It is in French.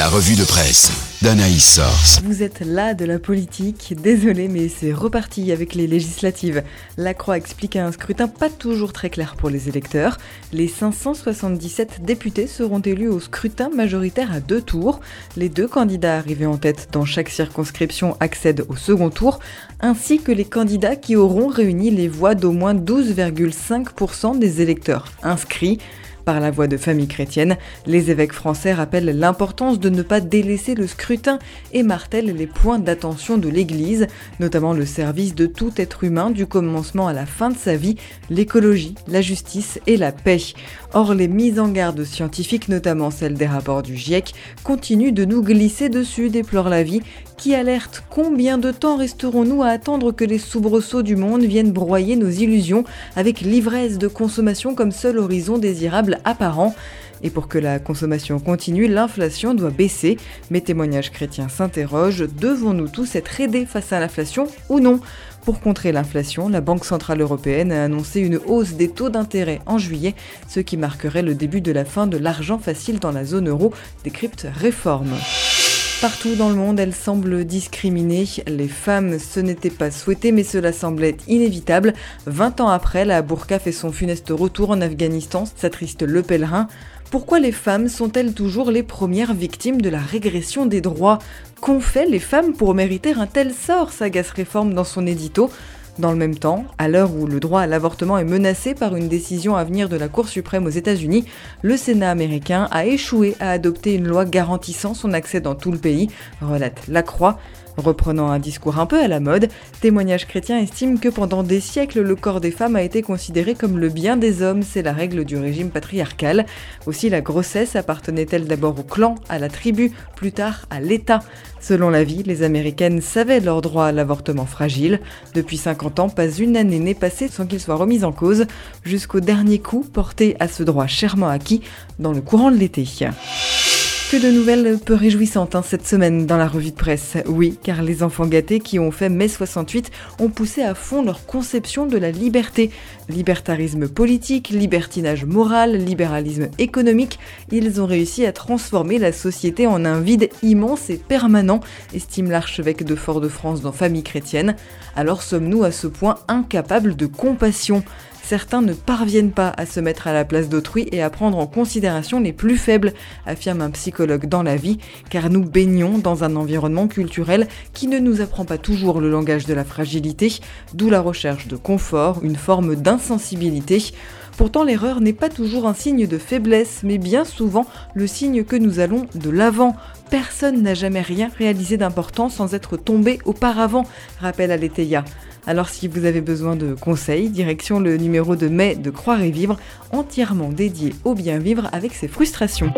La revue de presse d'Anaïs Source. Vous êtes là de la politique, désolé mais c'est reparti avec les législatives. La Croix explique un scrutin pas toujours très clair pour les électeurs. Les 577 députés seront élus au scrutin majoritaire à deux tours. Les deux candidats arrivés en tête dans chaque circonscription accèdent au second tour, ainsi que les candidats qui auront réuni les voix d'au moins 12,5% des électeurs inscrits. Par la voix de famille chrétienne, les évêques français rappellent l'importance de ne pas délaisser le scrutin et martèlent les points d'attention de l'Église, notamment le service de tout être humain du commencement à la fin de sa vie, l'écologie, la justice et la paix. Or, les mises en garde scientifiques, notamment celles des rapports du GIEC, continuent de nous glisser dessus, déplore la vie, qui alerte combien de temps resterons-nous à attendre que les soubresauts du monde viennent broyer nos illusions avec l'ivresse de consommation comme seul horizon désirable apparent. Et pour que la consommation continue, l'inflation doit baisser. Mais témoignages chrétiens s'interrogent, devons-nous tous être aidés face à l'inflation ou non? Pour contrer l'inflation, la Banque Centrale Européenne a annoncé une hausse des taux d'intérêt en juillet, ce qui marquerait le début de la fin de l'argent facile dans la zone euro, décrypte Réforme. Partout dans le monde, elle semble discriminer les femmes. Ce n'était pas souhaité, mais cela semblait inévitable. 20 ans après, la burqa fait son funeste retour en Afghanistan, s'attriste le pèlerin. Pourquoi les femmes sont-elles toujours les premières victimes de la régression des droits? Qu'ont fait les femmes pour mériter un tel sort? S'agace Réforme dans son édito. Dans le même temps, à l'heure où le droit à l'avortement est menacé par une décision à venir de la Cour suprême aux États-Unis, le Sénat américain a échoué à adopter une loi garantissant son accès dans tout le pays, relate La Croix. Reprenant un discours un peu à la mode, Témoignage chrétien estime que pendant des siècles, le corps des femmes a été considéré comme le bien des hommes, c'est la règle du régime patriarcal. Aussi, la grossesse appartenait-elle d'abord au clan, à la tribu, plus tard à l'État. Selon la vie, les Américaines savaient leur droit à l'avortement fragile. Depuis 50 ans, pas une année n'est passée sans qu'il soit remis en cause, jusqu'au dernier coup porté à ce droit chèrement acquis dans le courant de l'été. Que de nouvelles peu réjouissantes hein, cette semaine dans la revue de presse. Oui, car les enfants gâtés qui ont fait mai 68 ont poussé à fond leur conception de la liberté. Libertarisme politique, libertinage moral, libéralisme économique, ils ont réussi à transformer la société en un vide immense et permanent, estime l'archevêque de Fort-de-France dans Famille chrétienne. Alors sommes-nous à ce point incapables de compassion? Certains ne parviennent pas à se mettre à la place d'autrui et à prendre en considération les plus faibles, affirme un psychologue dans la vie, car nous baignons dans un environnement culturel qui ne nous apprend pas toujours le langage de la fragilité, d'où la recherche de confort, une forme d'insensibilité. Pourtant, l'erreur n'est pas toujours un signe de faiblesse, mais bien souvent le signe que nous allons de l'avant. Personne n'a jamais rien réalisé d'important sans être tombé auparavant, rappelle Aletheia. Alors si vous avez besoin de conseils, direction le numéro de mai de Croire et Vivre, entièrement dédié au bien vivre avec ses frustrations.